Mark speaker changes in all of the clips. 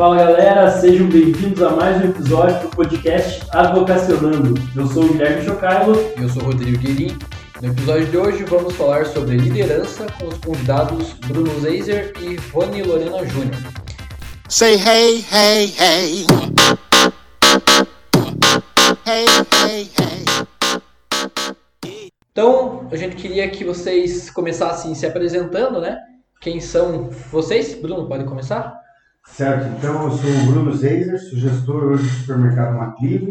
Speaker 1: Fala galera, sejam bem-vindos a mais um episódio do podcast Advocacionando. Eu sou o Guilherme Chocailo.
Speaker 2: Eu sou o Rodrigo Guerin. No episódio de hoje vamos falar sobre liderança com os convidados Bruno Zeiser e Rony Lorena Júnior.
Speaker 3: Say hey, hey, hey. Hey, hey, hey.
Speaker 2: Então, a gente queria que vocês começassem se apresentando, né? Quem são vocês? Bruno, pode começar?
Speaker 4: Certo, então eu sou o Bruno Zeiser, sou gestor hoje do supermercado Maclive.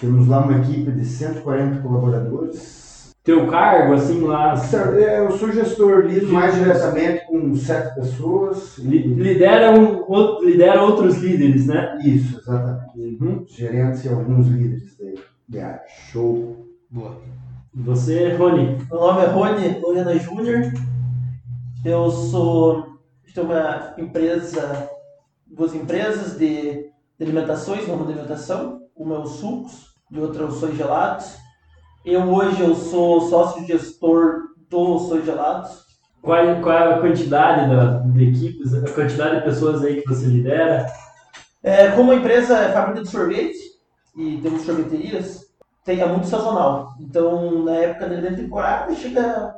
Speaker 4: Temos lá uma equipe de 140 colaboradores.
Speaker 1: Teu cargo, assim, lá.
Speaker 4: Certo, é, eu sou gestor, lido mais diretamente com sete pessoas.
Speaker 1: li- Lidera, um, outro- lidera outros líderes, né?
Speaker 4: Isso, exatamente.
Speaker 1: Uhum.
Speaker 4: Gerentes e alguns líderes de, área.
Speaker 2: Show. Boa.
Speaker 1: E você, Rony?
Speaker 5: Meu nome é Rony Lorena Júnior. Eu sou tenho uma empresa, duas empresas de, de alimentações, uma de alimentação, uma é o Sucos e outra é o Sois Gelados. Eu hoje eu sou sócio gestor do Sois Gelados.
Speaker 1: Qual, qual é a quantidade da, de equipes, a quantidade de pessoas aí que você lidera?
Speaker 5: É, como a empresa é fábrica de sorvete e temos sorveterias, tem, é muito sazonal. Então, na época da temporada, chega a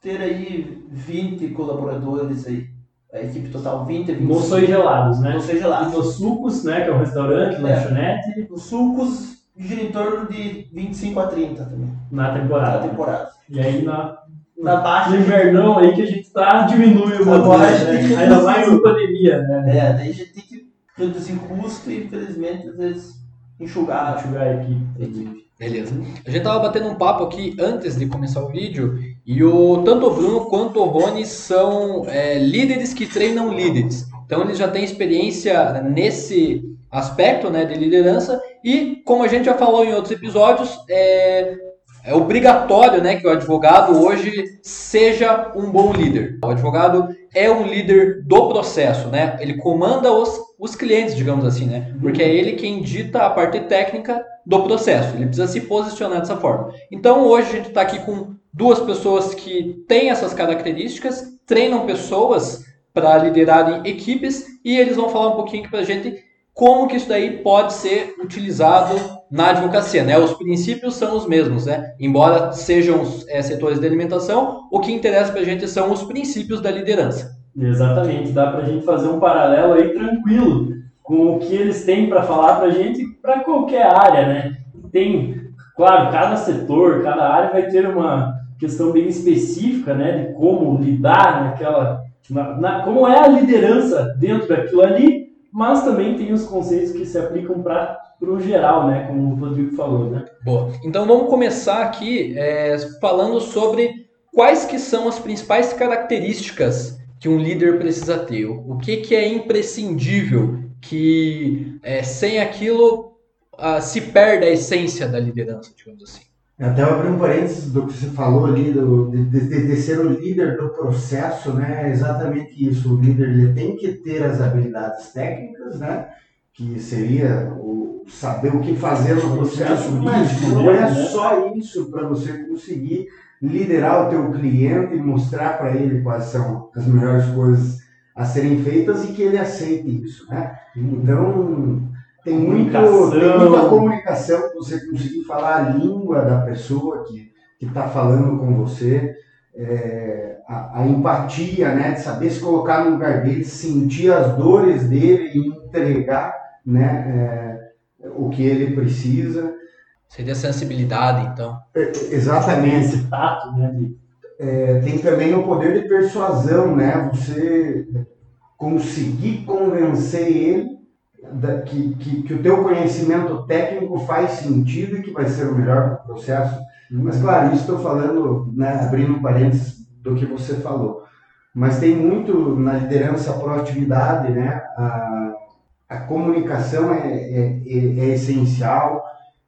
Speaker 5: ter aí 20 colaboradores aí. A equipe total 20, 25.
Speaker 1: Não sou gelados, né?
Speaker 5: Não sei
Speaker 1: E nos sucos, né? Que é um restaurante,
Speaker 5: É.
Speaker 1: lanchonete,
Speaker 5: Os sucos gira em torno de 25 a 30 também,
Speaker 1: na
Speaker 5: na
Speaker 1: temporada.
Speaker 5: temporada.
Speaker 1: E aí na,
Speaker 5: Na baixa,
Speaker 1: no invernão aí que a gente tá, diminui o
Speaker 5: Agora
Speaker 1: volume,
Speaker 5: a gente
Speaker 1: né?
Speaker 5: tem que
Speaker 1: Ainda mais
Speaker 5: o-
Speaker 1: em pandemia, né?
Speaker 5: é, daí a gente tem que reduzir custo e, infelizmente, às vezes, enxugar.
Speaker 1: Enxugar a equipe.
Speaker 2: Beleza. A gente tava batendo um papo aqui antes de começar o vídeo e o tanto o Bruno quanto o Rony são é, líderes que treinam líderes. Então eles já têm experiência nesse aspecto né, de liderança e como a gente já falou em outros episódios, é, é obrigatório né, que o advogado hoje seja um bom líder. O advogado é um líder do processo, né? Ele comanda os, os clientes, digamos assim, né? Porque é ele quem dita a parte técnica do processo. Ele precisa se posicionar dessa forma. Então hoje a gente está aqui com duas pessoas que têm essas características, treinam pessoas para liderarem equipes e eles vão falar um pouquinho para a gente como que isso daí pode ser utilizado na advocacia, né? Os princípios são os mesmos, né? Embora sejam eh, setores de alimentação, o que interessa para a gente são os princípios da liderança.
Speaker 1: Exatamente, dá pra gente fazer um paralelo aí tranquilo com o que eles têm para falar pra gente para qualquer área, né? Tem, claro, cada setor, cada área vai ter uma questão bem específica, né, de como lidar naquela, na, na- como é a liderança dentro daquilo ali, mas também tem os conceitos que se aplicam para o geral, né, como o Rodrigo falou, né?
Speaker 2: Boa. Então vamos começar aqui é, falando sobre quais que são as principais características que um líder precisa ter. O que, que é imprescindível que é, sem aquilo ah, se perde a essência da liderança, digamos assim.
Speaker 4: Até eu abri um parênteses do que você falou ali, do, de, de- de ser o líder do processo, né? É exatamente isso. O líder ele tem que ter as habilidades técnicas, né? Que seria o saber o que fazer no processo, mas não é
Speaker 1: né?
Speaker 4: só isso para você conseguir liderar o teu cliente e mostrar para ele quais são as melhores coisas a serem feitas e que ele aceite isso, né? Então, tem, muito,
Speaker 1: Comunicação.
Speaker 4: tem muita comunicação você conseguir falar a língua da pessoa que está falando com você, é, a, a empatia, né, de saber se colocar no lugar dele, sentir as dores dele e entregar né, é, o que ele precisa.
Speaker 2: Seria sensibilidade, então.
Speaker 4: É, exatamente.
Speaker 1: Esse tato, né, de
Speaker 4: É, tem também o poder de persuasão, né? Você conseguir convencer ele da- que, que, que o teu conhecimento técnico faz sentido e que vai ser o melhor processo. Mas, claro, isso estou falando, né, abrindo parênteses do que você falou. Mas tem muito na liderança a proatividade, né? A, a comunicação é, é, é- é essencial.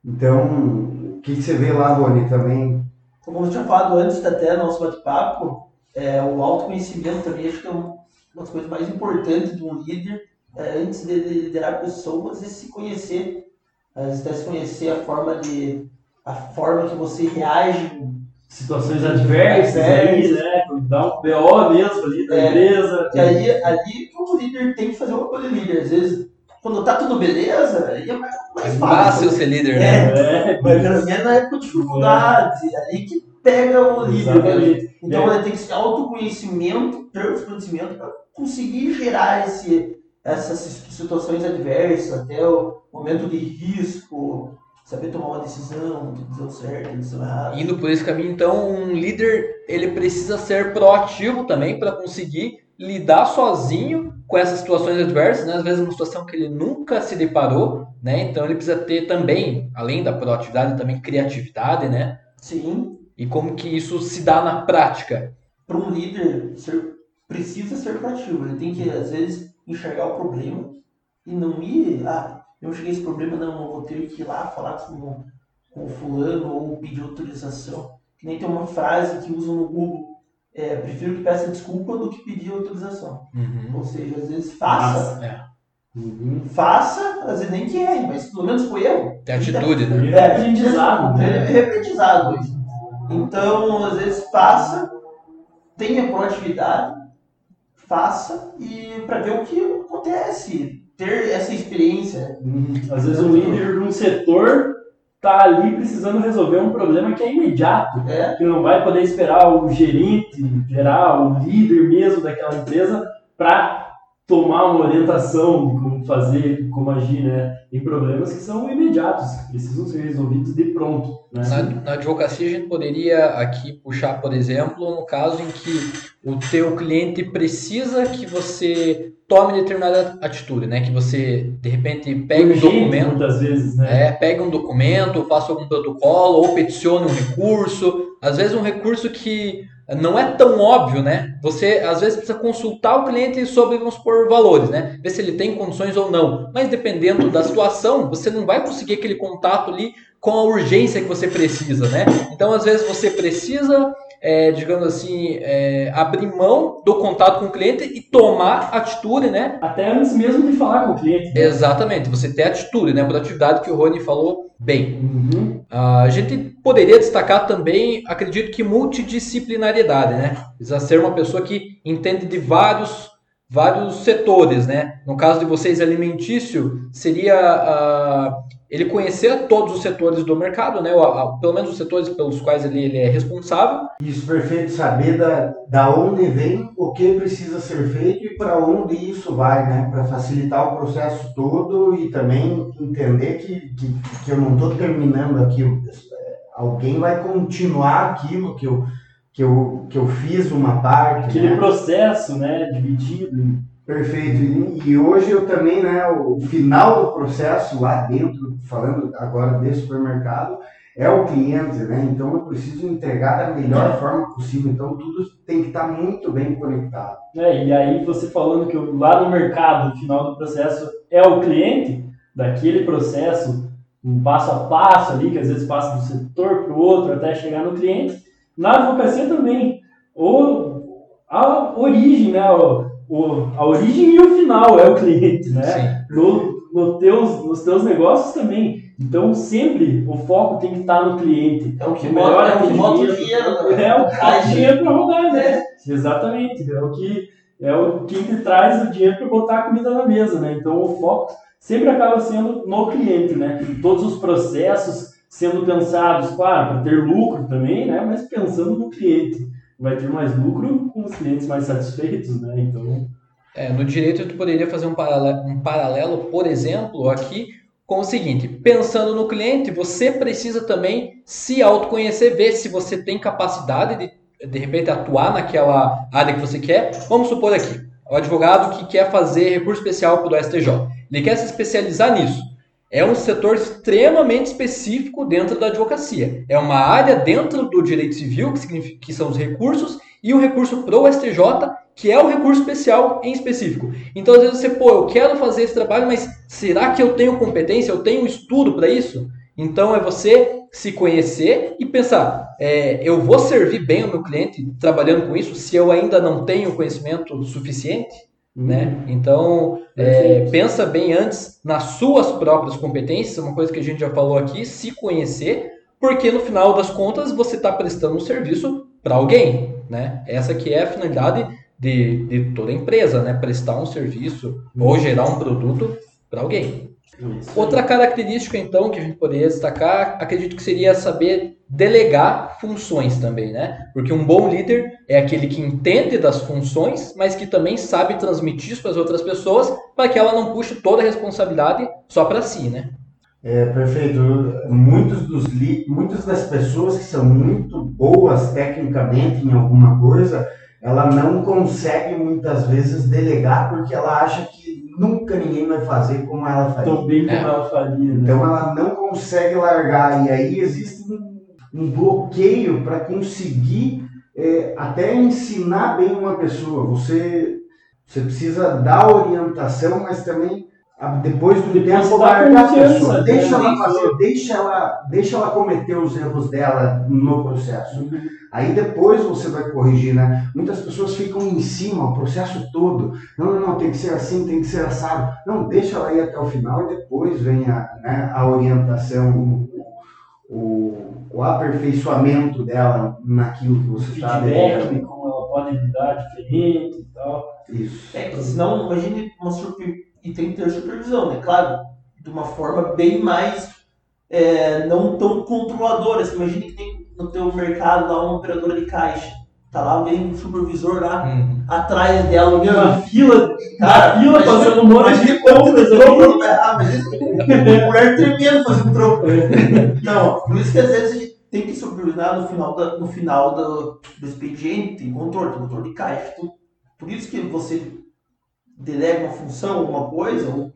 Speaker 4: Então, o que, você vê lá, Boni, também?
Speaker 5: Como eu tinha falado antes até no nosso bate-papo, é, o autoconhecimento também acho que é um- uma das coisas mais importantes de um líder, antes de de liderar pessoas, é se conhecer, é, até se conhecer a forma de a forma que você reage
Speaker 1: situações adversas aí, né? Dá um BO mesmo ali da
Speaker 5: É.
Speaker 1: empresa.
Speaker 5: E aí, ali que o líder tem que fazer o papel de líder. Às vezes, quando tá tudo beleza, aí é mais, mais
Speaker 2: É
Speaker 5: fácil.
Speaker 2: fácil ser líder, né?
Speaker 1: É,
Speaker 5: Mas pelo menos na época de dificuldade, ali que pega o líder. né? Então ele tem que ter autoconhecimento, ter autoconhecimento para conseguir gerar esse, essas situações adversas, até o momento de risco, saber tomar uma decisão, decisão certa, decisão errada.
Speaker 2: Indo por esse caminho, então, um líder ele precisa ser proativo também para conseguir lidar sozinho com essas situações adversas, né? às vezes uma situação que ele nunca se deparou, né? Então ele precisa ter também, além da proatividade, também criatividade, né?
Speaker 5: Sim,
Speaker 2: E como que isso se dá na prática?
Speaker 5: para um líder ser, precisa ser proativo. Ele tem que, às vezes, enxergar o problema e não ir, ah, eu cheguei a esse problema, não, eu vou ter que ir lá falar com, com o fulano ou pedir autorização. Que nem tem uma frase que usam no Google, é, prefiro que peça desculpa do que pedir autorização.
Speaker 2: Uhum.
Speaker 5: Ou seja, às vezes faça,
Speaker 2: É,
Speaker 1: Uhum.
Speaker 5: faça, às vezes nem que erre, mas pelo menos foi erro.
Speaker 2: tem atitude, né?
Speaker 1: É aprendizado,
Speaker 5: É
Speaker 1: né?
Speaker 5: é aprendizado isso. Então, às vezes, faça, tenha proatividade, faça e para ver o que acontece, ter essa experiência.
Speaker 1: Uhum. Às vezes o líder de um setor tá ali precisando resolver um problema que é imediato,
Speaker 5: É,
Speaker 1: que não vai poder esperar o gerente geral, o líder mesmo daquela empresa para tomar uma orientação de como fazer, como agir, né? Em problemas que são imediatos, que precisam ser resolvidos de pronto, né?
Speaker 2: Na, na advocacia a gente poderia aqui puxar, por exemplo, no caso em que o teu cliente precisa que você tome determinada atitude, né? Que você de repente pegue um
Speaker 1: Urgente,
Speaker 2: documento,
Speaker 1: muitas vezes, né?
Speaker 2: é, pegue um documento, faça algum protocolo ou peticione um recurso. Às vezes um recurso que não é tão óbvio, né? Você às vezes precisa consultar o cliente sobre, vamos supor, valores, né? Ver se ele tem condições ou não. Mas dependendo da situação, você não vai conseguir aquele contato ali com a urgência que você precisa, né? Então, às vezes, você precisa, é, digamos assim, é, abrir mão do contato com o cliente e tomar atitude, né?
Speaker 1: Até antes mesmo de falar com o cliente. né?
Speaker 2: Exatamente, você ter atitude, né? A proatividade que o Rony falou bem.
Speaker 1: Uhum.
Speaker 2: Ah, a gente poderia destacar também, acredito que multidisciplinariedade, né? Precisa ser uma pessoa que entende de vários, vários setores, né? No caso de vocês, alimentício, seria ah, ele conhecer todos os setores do mercado, né? Ou, pelo menos os setores pelos quais ele, ele é responsável.
Speaker 4: Isso, perfeito. Saber da, da onde vem, o que precisa ser feito e para onde isso vai, né? Para facilitar o processo todo e também entender que, que, que eu não estou terminando aquilo. Alguém vai continuar aquilo que eu, que eu, que eu fiz uma parte.
Speaker 1: Aquele
Speaker 4: né?
Speaker 1: processo, né, dividido.
Speaker 4: Perfeito. E, hoje eu também, né, o final do processo lá dentro, falando agora desse supermercado, é o cliente, né? Então eu preciso entregar da melhor forma possível. Então tudo tem que estar muito bem conectado.
Speaker 1: É, e aí você falando que lá no mercado, o final do processo é o cliente, daquele processo, um passo a passo ali, que às vezes passa do setor para o outro até chegar no cliente. Na advocacia também, o, a origem, né, o, o- a origem e o final é o cliente, né? no, no teus, nos teus negócios também. Então, sempre o foco tem que estar no cliente.
Speaker 5: É o que
Speaker 1: melhor
Speaker 5: é o que o dinheiro. né?
Speaker 1: É o que
Speaker 5: Traz
Speaker 1: dinheiro para rodar, né? Exatamente. É o que é o quem te traz o dinheiro para botar a comida na mesa, né? Então, o foco sempre acaba sendo no cliente, né? Todos os processos sendo pensados, claro, para ter lucro também, né? Mas pensando no cliente. Vai ter mais lucro com os clientes mais satisfeitos, né? Então,
Speaker 2: É, no direito, tu poderia fazer um paralelo, um paralelo, por exemplo, aqui com o seguinte: pensando no cliente, você precisa também se autoconhecer, ver se você tem capacidade de, de repente, atuar naquela área que você quer. Vamos supor aqui, o advogado que quer fazer recurso especial para o STJ, ele quer se especializar nisso. É um setor extremamente específico dentro da advocacia. É uma área dentro do direito civil, que, que são os recursos, e o recurso para o STJ, que é o recurso especial em específico. Então, às vezes você, pô, eu quero fazer esse trabalho, mas será que eu tenho competência, eu tenho estudo para isso? Então, é você se conhecer e pensar, é, eu vou servir bem o meu cliente trabalhando com isso se eu ainda não tenho conhecimento suficiente? Né? Então, é, pensa bem antes nas suas próprias competências, uma coisa que a gente já falou aqui, se conhecer, porque no final das contas você está prestando um serviço para alguém, né? Essa que é a finalidade de, de toda empresa, né? Prestar um serviço ou gerar um produto para alguém.
Speaker 1: Isso.
Speaker 2: Outra característica, então, que a gente poderia destacar, acredito que seria saber delegar funções também, né? Porque um bom líder é aquele que entende das funções, mas que também sabe transmitir isso para as outras pessoas, para que ela não puxe toda a responsabilidade só para si, né?
Speaker 4: É, perfeito. Muitos dos li... Muitas das pessoas que são muito boas tecnicamente em alguma coisa, ela não consegue muitas vezes delegar porque ela acha que nunca ninguém vai fazer como ela faria.
Speaker 1: Tão bem como
Speaker 2: É.
Speaker 1: ela faria, né?
Speaker 4: Então ela não consegue largar e aí existe um, um bloqueio para conseguir é, até ensinar bem uma pessoa. Você, você precisa dar orientação, mas também a- depois do
Speaker 1: Depois
Speaker 4: tempo largar a pessoa.
Speaker 1: né?
Speaker 4: Deixa ela fazer, deixa ela, deixa ela cometer os erros dela no processo. Aí depois você vai corrigir, né? Muitas pessoas ficam em cima o processo todo. Não, não, não, tem que ser assim, tem que ser assado. Não, deixa ela ir até o final e depois vem a, né, a orientação, o, o, aperfeiçoamento dela naquilo que você está
Speaker 1: né, como ela pode lidar diferente e tal.
Speaker 4: Isso.
Speaker 5: É que senão, imagine uma super... E tem que ter supervisão, né? Claro, de uma forma bem mais é, não tão controladora. Você imagine que tem no teu mercado lá uma operadora de caixa. Tá lá alguém, um supervisor lá atrás dela, olhando
Speaker 1: Na fila,
Speaker 5: Cara,
Speaker 1: fila passando um monte de compras ali.
Speaker 5: errar, mas a mulher tremendo fazendo troco. Não, por isso que às vezes a gente tem que supervisionar no final, da, no final do, do expediente, tem controle, tem controle de caixa. tudo. Por isso que você delega uma função, alguma coisa, ou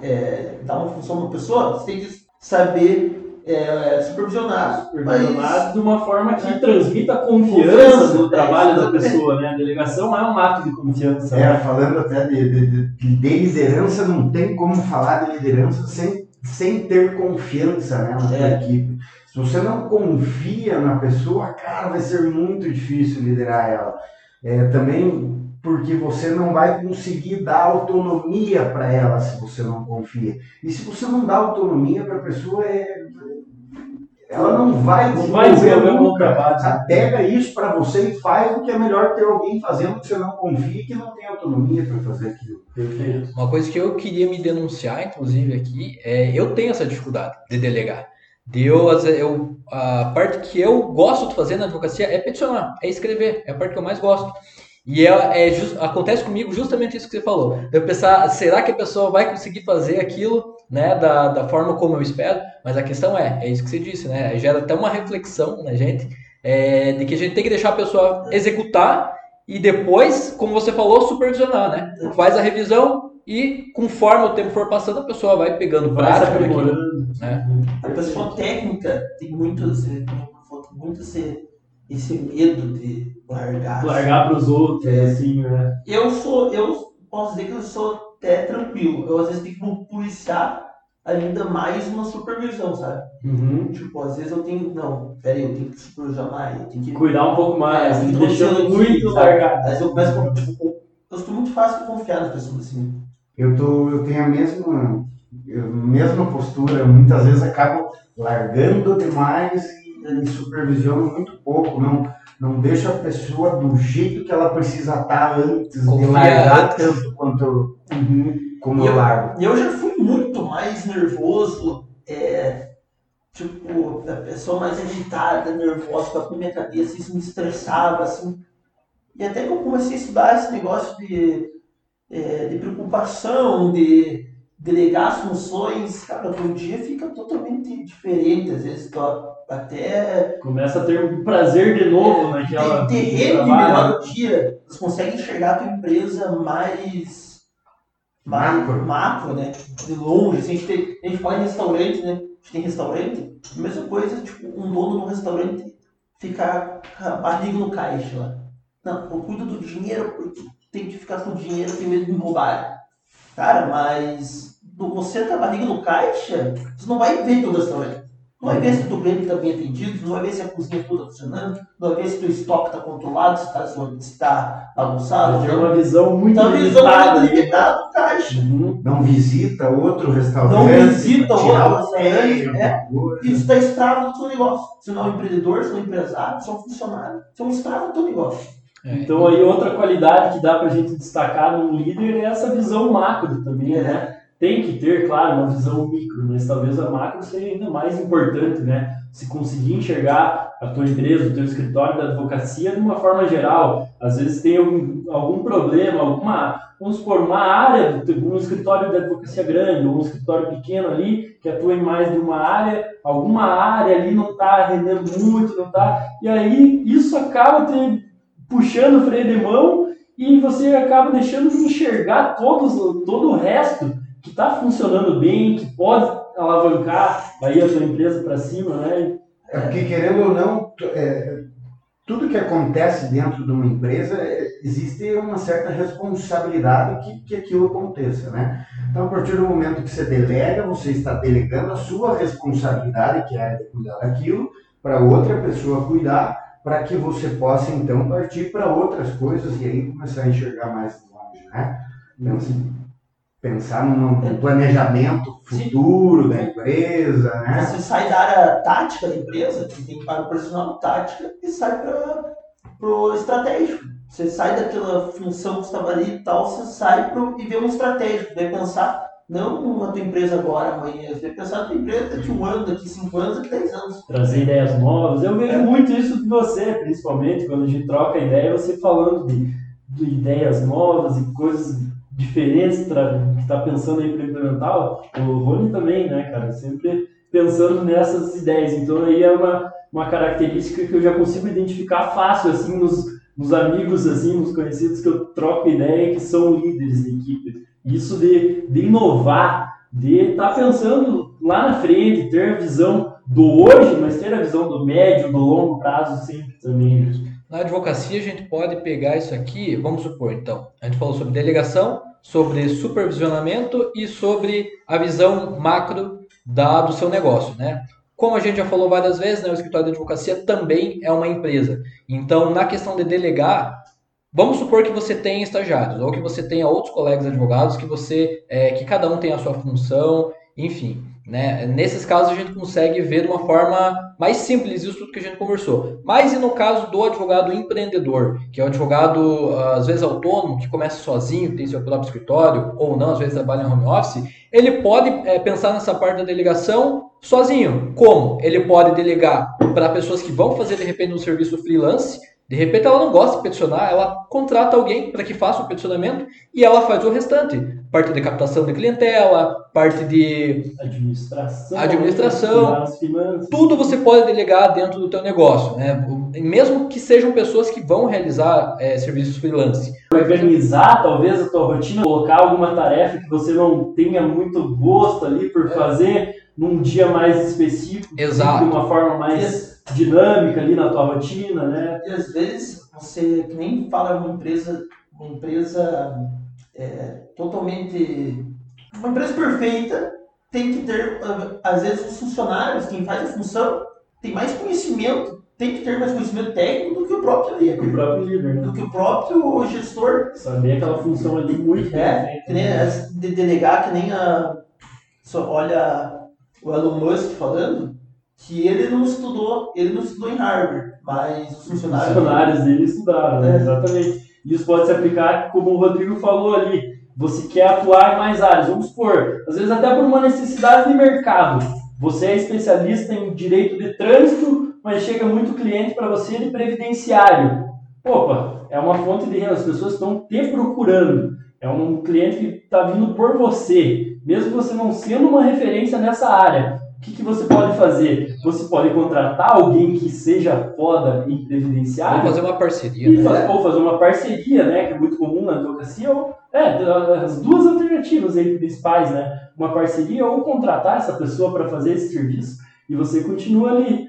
Speaker 5: é, dá uma função a uma pessoa, você tem que saber é, supervisionar.
Speaker 1: Supervisionado de uma forma que
Speaker 5: É.
Speaker 1: transmita a confiança no
Speaker 5: é,
Speaker 1: trabalho da pessoa, né? A delegação é um ato de confiança.
Speaker 4: É,
Speaker 1: né?
Speaker 4: falando até de, de, de- de liderança, não tem como falar de liderança sem, sem ter confiança né, na
Speaker 5: É.
Speaker 4: equipe. Se você não confia na pessoa, cara, vai ser muito difícil liderar ela. É, também porque você não vai conseguir dar autonomia para ela se você não confia. E se você não dá autonomia para a pessoa, é, ela não vai
Speaker 1: Não vai desenvolver bom
Speaker 4: nunca.
Speaker 1: trabalho.
Speaker 4: Sabe? Pega isso para você e faz o que é melhor ter alguém fazendo que você não confia e que não tem autonomia para fazer aquilo.
Speaker 1: Perfeito.
Speaker 2: Uma coisa que eu queria me denunciar, inclusive, aqui, é eu tenho essa dificuldade de delegar. De eu, às vezes, eu, a parte que eu gosto de fazer na advocacia é peticionar, é escrever, é a parte que eu mais gosto. E é, é jus- acontece comigo justamente isso que você falou. De Eu pensar, será que a pessoa vai conseguir fazer aquilo né, da, da forma como eu espero? Mas a questão é, é isso que você disse, né? Gera até uma reflexão na gente, é, de que a gente tem que deixar a pessoa executar e depois, como você falou, supervisionar, né? Faz a revisão e conforme o tempo for passando, a pessoa vai pegando
Speaker 1: Vai se
Speaker 2: prática
Speaker 1: aprimorando.
Speaker 2: né?
Speaker 5: A pessoa técnica tem muito esse, muito esse, esse medo de largar.
Speaker 1: Largar para os outros, assim, né?
Speaker 5: Eu sou, eu posso dizer que eu sou até tranquilo. Eu às vezes tenho que policiar ainda mais uma supervisão, sabe?
Speaker 1: Uhum.
Speaker 5: Tipo, às vezes eu tenho, não, peraí, eu tenho que supervisionar mais, eu tenho que
Speaker 1: Cuidar um pouco mais,
Speaker 5: É,
Speaker 1: deixando muito largado.
Speaker 5: Às vezes eu começo com, tipo, eu sou muito fácil de confiar nas pessoas assim.
Speaker 4: Eu, tô, eu tenho a mesma, a mesma postura, muitas vezes acabo largando demais e, e supervisiono muito pouco, não, não deixo a pessoa do jeito que ela precisa estar antes
Speaker 2: Confia
Speaker 4: de largar tanto quanto
Speaker 1: Uhum.
Speaker 4: como
Speaker 5: E
Speaker 4: eu
Speaker 5: eu-
Speaker 4: largo.
Speaker 5: Eu já fui muito mais nervoso, é, tipo, a pessoa mais agitada, nervosa, com a minha cabeça, isso me estressava, assim. E até que eu comecei a estudar esse negócio de, é, de preocupação, de delegar as funções, cara, o teu dia fica totalmente diferente, às vezes até
Speaker 1: Começa a ter um prazer de novo naquela.
Speaker 5: te, te
Speaker 1: no
Speaker 5: rende
Speaker 1: trabalho.
Speaker 5: melhor o dia, você consegue enxergar a tua empresa mais
Speaker 4: Macro.
Speaker 5: macro, né? De longe, assim, a gente, tem, a gente fala em restaurante, né? A gente tem restaurante, a mesma coisa, tipo, um dono de um restaurante ficar com a barriga no caixa lá. Não, eu cuido do dinheiro porque tem que ficar com o dinheiro, tem medo de me roubar. Cara, mas você com a barriga no caixa, você não vai ver teu restaurante. Não vai ver se o teu cliente está bem atendido, não vai ver se a cozinha toda funcionando, não vai ver se o teu estoque está controlado, se está se tá bagunçado.
Speaker 1: Tem uma visão muito
Speaker 5: a visão
Speaker 1: limitada.
Speaker 5: é limitada caixa.
Speaker 1: Uhum.
Speaker 4: Não visita outro restaurante.
Speaker 5: Não visita outro restaurante, é. Isso está escravo do teu negócio. Você não é um empreendedor, você não é um empresário, você é um funcionário. Você é um escravo do teu negócio.
Speaker 2: É,
Speaker 1: Então aí outra qualidade que dá pra gente destacar num líder é essa visão macro também, né? Tem que ter, claro, uma visão micro, mas talvez a macro seja ainda mais importante, né? Se conseguir enxergar a tua empresa, o teu escritório da advocacia de uma forma geral, às vezes tem algum, algum problema, alguma, vamos supor, uma área, um escritório de advocacia grande, ou um escritório pequeno ali, que atua em mais de uma área, alguma área ali não está rendendo muito, não está, e aí isso acaba te puxando o freio de mão e você acaba deixando de enxergar todos, todo o resto que está funcionando bem, que pode alavancar aí a sua empresa para cima, né?
Speaker 4: É porque, querendo ou não, é, tudo que acontece dentro de uma empresa, é, existe uma certa responsabilidade que, que aquilo aconteça, né? Então, a partir do momento que você delega, você está delegando a sua responsabilidade, que é de cuidar daquilo, para outra pessoa cuidar, para que você possa, então, partir para outras coisas e aí começar a enxergar mais longe, né? Então, assim, pensar num num planejamento futuro da empresa, né?
Speaker 5: Você sai da área tática da empresa, que tem para o profissional tática, e sai para o estratégico. Você sai daquela função que estava ali e tal, você sai pro, e vê um estratégico. Vai pensar não na tua empresa agora, amanhã, você vai pensar na tua empresa daqui um ano, daqui cinco anos, daqui dez anos.
Speaker 1: trazer ideias novas. Eu vejo muito isso de você, principalmente quando a gente troca ideia, você falando de, de ideias novas e coisas diferentes tra- que está pensando aí para implementar. O Rony também, né, cara? Sempre pensando nessas ideias. Então aí é uma, uma característica que eu já consigo identificar fácil, assim, nos, nos amigos, assim, nos conhecidos que eu troco ideia que são líderes de equipe. Isso de, de inovar, de estar pensando lá na frente, ter a visão do hoje, mas ter a visão do médio, do longo prazo sempre também.
Speaker 2: Na advocacia, a gente pode pegar isso aqui, vamos supor, então, a gente falou sobre delegação, sobre supervisionamento e sobre a visão macro da, do seu negócio, né? Como a gente já falou várias vezes, né, o escritório de advocacia também é uma empresa. Então, na questão de delegar, vamos supor que você tenha estagiários ou que você tenha outros colegas advogados que você, é, que cada um tem a sua função, enfim, né? Nesses casos a gente consegue ver de uma forma mais simples isso tudo que a gente conversou. Mas e no caso do advogado empreendedor, que é o advogado às vezes autônomo, que começa sozinho, tem seu próprio escritório, ou não, às vezes trabalha em home office, ele pode é, pensar nessa parte da delegação sozinho. Como? Ele pode delegar para pessoas que vão fazer de repente um serviço freelance. De repente ela não gosta de peticionar, ela contrata alguém para que faça o peticionamento e ela faz o restante. Parte de captação de clientela, parte de
Speaker 1: Administração,
Speaker 2: Administração. tudo você pode delegar dentro do teu negócio, né? Mesmo que sejam pessoas que vão realizar é, serviços freelance.
Speaker 1: organizar talvez a tua rotina, colocar alguma tarefa que você não tenha muito gosto ali por fazer num dia mais específico,
Speaker 2: Exato.
Speaker 1: de uma forma mais dinâmica ali na tua rotina, né?
Speaker 5: E às vezes você que nem fala uma empresa, uma empresa é, totalmente. Uma empresa perfeita tem que ter, às vezes, os funcionários, quem faz a função, tem mais conhecimento, tem que ter mais conhecimento técnico do que o próprio líder,
Speaker 1: próprio líder, né?
Speaker 5: do que o próprio gestor.
Speaker 1: Saber aquela função ali muito
Speaker 5: É, que nem as- de delegar, que nem a. Só olha o Elon Musk falando, que ele não estudou, ele não estudou em Harvard, mas os
Speaker 1: Os
Speaker 5: funcionários.
Speaker 1: funcionários dele estudaram?
Speaker 5: É.
Speaker 1: exatamente. Isso pode se aplicar, como o Rodrigo falou ali. Você quer atuar em mais áreas, vamos supor, às vezes até por uma necessidade de mercado. Você é especialista em direito de trânsito, mas chega muito cliente para você de previdenciário. Opa, é uma fonte de renda, as pessoas estão te procurando. É um cliente que está vindo por você, mesmo você não sendo uma referência nessa área. O que, que você pode fazer? Você pode contratar alguém que seja foda em previdenciário
Speaker 2: Vamos fazer uma parceria,
Speaker 1: e
Speaker 2: né?
Speaker 1: ou fazer uma parceria, né, que é muito comum na advocacia, ou, é, as duas alternativas aí principais, né, uma parceria ou contratar essa pessoa para fazer esse serviço e você continua ali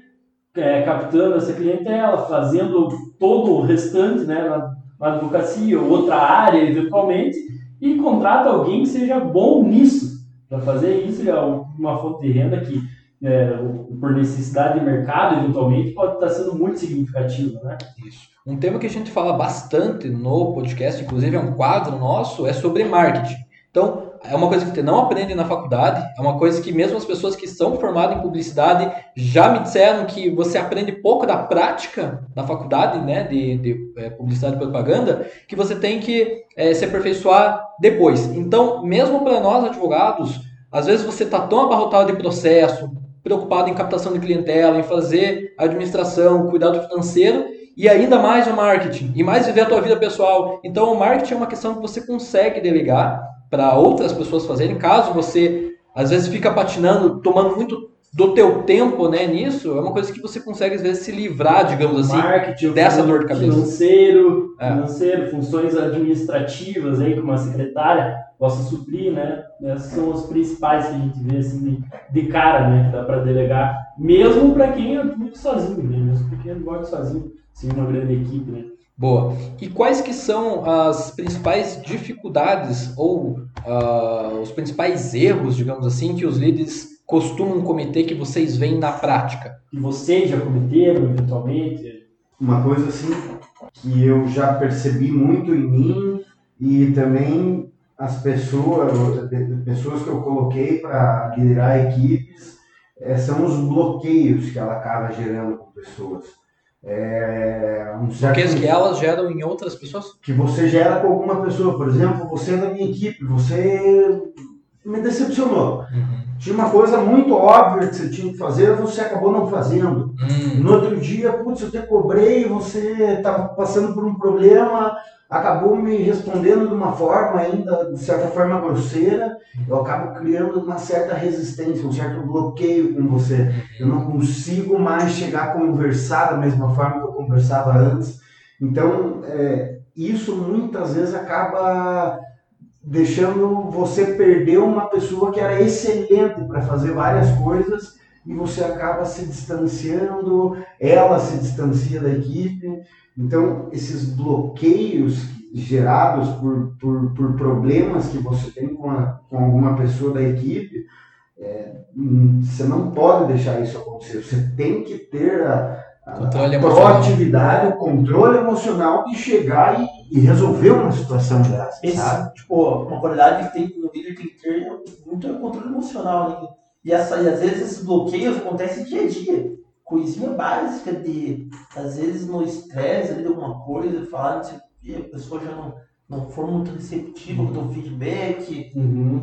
Speaker 1: é, captando essa clientela, fazendo todo o restante, né, na, na advocacia ou outra área eventualmente e contrata alguém que seja bom nisso para fazer isso é uma fonte de renda que é, por necessidade de mercado eventualmente pode estar sendo muito significativa, né?
Speaker 2: Isso. Um tema que a gente fala bastante no podcast, inclusive é um quadro nosso, é sobre marketing. Então, é uma coisa que você não aprende na faculdade, é uma coisa que mesmo as pessoas que são formadas em publicidade já me disseram que você aprende pouco da prática na faculdade, né, de, de é, publicidade e propaganda, que você tem que é, se aperfeiçoar depois. Então, mesmo para nós advogados, às vezes você está tão abarrotado de processo, preocupado em captação de clientela, em fazer administração, cuidado financeiro, e ainda mais o marketing, e mais viver a tua vida pessoal. Então, o marketing é uma questão que você consegue delegar para outras pessoas fazerem, caso você às vezes fica patinando, tomando muito do teu tempo, né, nisso, é uma coisa que você consegue às vezes se livrar, digamos assim, dessa dor de cabeça.
Speaker 1: Financeiro,
Speaker 2: É.
Speaker 1: financeiro, funções administrativas aí, como uma secretária possa suprir, né? Essas são as principais que a gente vê assim de, de cara, né? Que dá para delegar, mesmo para quem atua sozinho, né? Mesmo para quem atua sozinho, sem uma grande equipe, né?
Speaker 2: Boa. E quais que são as principais dificuldades ou ah, os principais erros, digamos assim, que os líderes costumam cometer que vocês veem na prática?
Speaker 1: Que vocês já cometeram, eventualmente.
Speaker 4: Uma coisa assim que eu já percebi muito em mim e também as pessoas, pessoas que eu coloquei para liderar equipes, eh, são os bloqueios que ela acaba gerando com pessoas. É, um certo
Speaker 2: Porque que elas geram em outras pessoas?
Speaker 4: que você gera com alguma pessoa. Por exemplo, você na minha equipe, você me decepcionou. Tinha uma coisa muito óbvia que você tinha que fazer, você acabou não fazendo.
Speaker 2: Hum.
Speaker 4: No outro dia, putz, eu te cobrei, você estava passando por um problema, acabou me respondendo de uma forma ainda, de certa forma, grosseira. Eu acabo criando uma certa resistência, um certo bloqueio com você. Eu não consigo mais chegar a conversar da mesma forma que eu conversava antes. Então, é, isso muitas vezes acaba deixando você perder uma pessoa que era excelente para fazer várias coisas e você acaba se distanciando, ela se distancia da equipe. Então, esses bloqueios gerados por, por, por problemas que você tem com, a, com alguma pessoa da equipe, é, hum, você não pode deixar isso acontecer. Você tem que ter a,
Speaker 2: Controle
Speaker 4: a proatividade, o controle emocional de chegar e, e resolver uma situação dessa,
Speaker 5: Esse,
Speaker 4: sabe?
Speaker 5: tipo, uma qualidade que tem um líder tem que ter muito é o controle emocional, né? E, essa, e às vezes esses bloqueios acontecem dia a dia. Coisinha básica de, às vezes, no estresse de alguma coisa, falar, não sei o quê, a pessoa já não, não for muito receptiva com o teu feedback.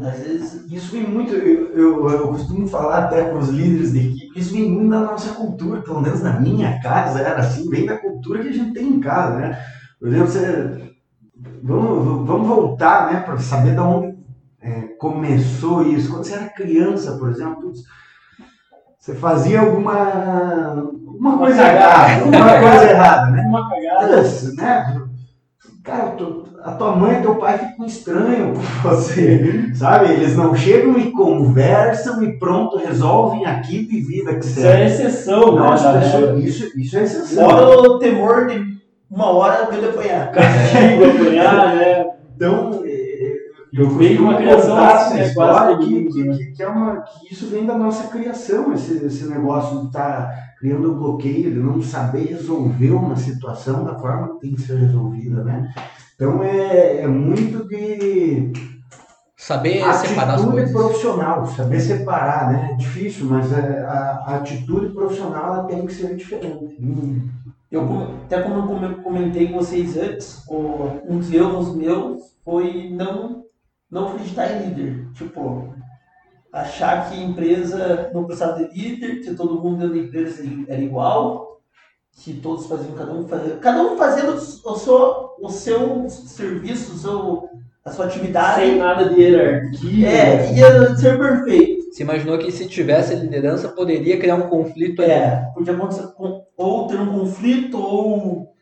Speaker 5: Às vezes,
Speaker 4: Isso vem muito, eu, eu, eu costumo falar até para os líderes de equipe, isso vem muito da nossa cultura, pelo menos na minha casa era assim, vem da cultura que a gente tem em casa, né? Por exemplo, você, vamos, vamos voltar, né, para saber de onde é, começou isso. Quando você era criança, por exemplo, você fazia alguma, alguma coisa errada, alguma coisa errada, né?
Speaker 1: Uma cagada.
Speaker 4: Isso, né? Cara, tu- a tua mãe e teu pai ficam estranhos com você, sabe? Eles não chegam e conversam e pronto, resolvem aquilo e vida que
Speaker 1: Isso
Speaker 4: serve.
Speaker 1: é exceção, né?
Speaker 4: Não,
Speaker 1: regra.
Speaker 4: isso, isso é exceção.
Speaker 5: fora o temor de uma hora alguém de apanhar.
Speaker 1: Castigo, apanhar, né?
Speaker 4: Então, é, eu
Speaker 1: Veio uma criação assim, né?
Speaker 4: História
Speaker 1: todo
Speaker 4: que, que,
Speaker 1: né?
Speaker 4: que, é uma, que isso vem da nossa criação, esse, esse negócio de estar criando bloqueio, de não saber resolver uma situação da forma que tem que ser resolvida, né? Então é, é muito de
Speaker 2: Saber separar as
Speaker 4: atitude
Speaker 2: coisas.
Speaker 4: profissional, saber separar, né? É difícil, mas é, a, a atitude profissional ela tem que ser diferente. Hum.
Speaker 5: Eu, até como eu come- comentei com vocês antes, um dos erros meus foi não, não acreditar em líder. Tipo, achar que a empresa não precisava de líder, que todo mundo dentro da empresa era igual, que todos faziam, cada um fazendo, cada um fazendo o seu, o seu serviço, o seu, a sua atividade.
Speaker 1: Sem nada de hierarquia.
Speaker 5: É, ia ser perfeito.
Speaker 2: Se imaginou que se tivesse liderança poderia criar um conflito ali.
Speaker 5: É, podia acontecer com, ou ter um conflito ou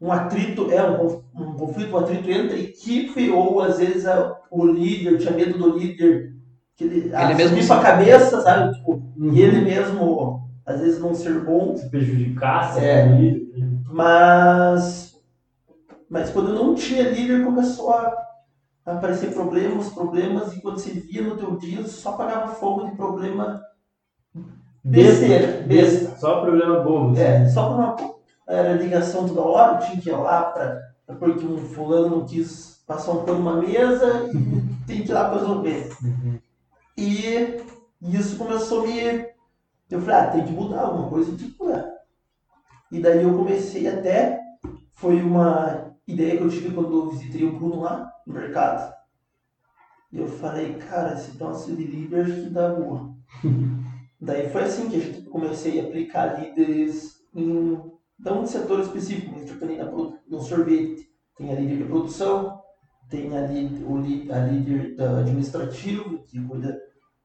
Speaker 5: um atrito, é um, um conflito, um atrito entre a equipe, ou às vezes a- o líder tinha medo do líder que ele,
Speaker 2: Ele mesmo
Speaker 5: subir
Speaker 2: se-
Speaker 5: pra cabeça, sabe? Tipo,
Speaker 1: Uhum.
Speaker 5: E ele mesmo, às vezes, não ser bom,
Speaker 1: Se prejudicasse
Speaker 5: É.
Speaker 1: a líder. né?
Speaker 5: mas, mas quando não tinha líder, começou a aparecer problemas, problemas, e quando você via no teu dia, só pagava fogo de problema besteira, besta.
Speaker 1: Só problema bobo. assim.
Speaker 5: É, só por uma era ligação toda hora, tinha que ir lá pra porque um fulano não quis passar um pano numa mesa e tem que ir lá para resolver. E isso começou a me. Eu falei, ah, tem que mudar alguma coisa, tem que mudar. E daí eu comecei até. Foi uma ideia que eu tive quando eu visitei o Bruno lá no mercado. E eu falei, cara, esse de líder acho que dá boa. daí foi assim que a gente comecei a aplicar líderes em. Não um setor específico, mas tipo, nem na no sorvete. Tem a líder de produção, tem a, líder, o, a líder da administrativo, que cuida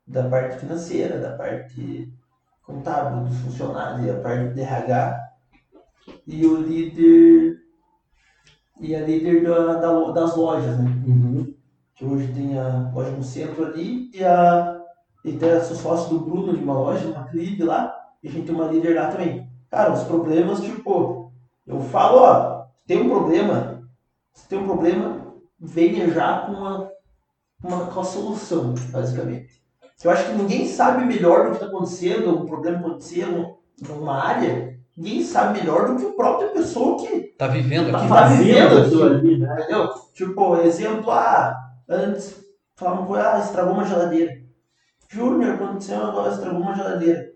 Speaker 5: da parte financeira, da parte contábil, dos funcionários, e a parte de RH, e o líder e a líder da, da das lojas, né?
Speaker 1: Uhum.
Speaker 5: Que hoje tem a loja no centro ali e a e tem a sócio do Bruno de uma loja, uma clipe lá, e a gente tem uma líder lá também. Cara, os problemas, tipo, eu falo, ó, tem um problema, se tem um problema, venha já com uma, uma, com a solução, basicamente. Eu acho que ninguém sabe melhor do que está acontecendo, um problema acontecendo numa área, ninguém sabe melhor do que a própria pessoa que
Speaker 2: Tá vivendo
Speaker 5: Tá
Speaker 2: aqui.
Speaker 5: fazendo
Speaker 1: Fazendo
Speaker 5: aquilo.
Speaker 1: ali, né?
Speaker 5: Entendeu? Tipo, exemplo, ah, antes falavam, ah, estragou uma geladeira. Júnior, aconteceu agora, estragou uma geladeira.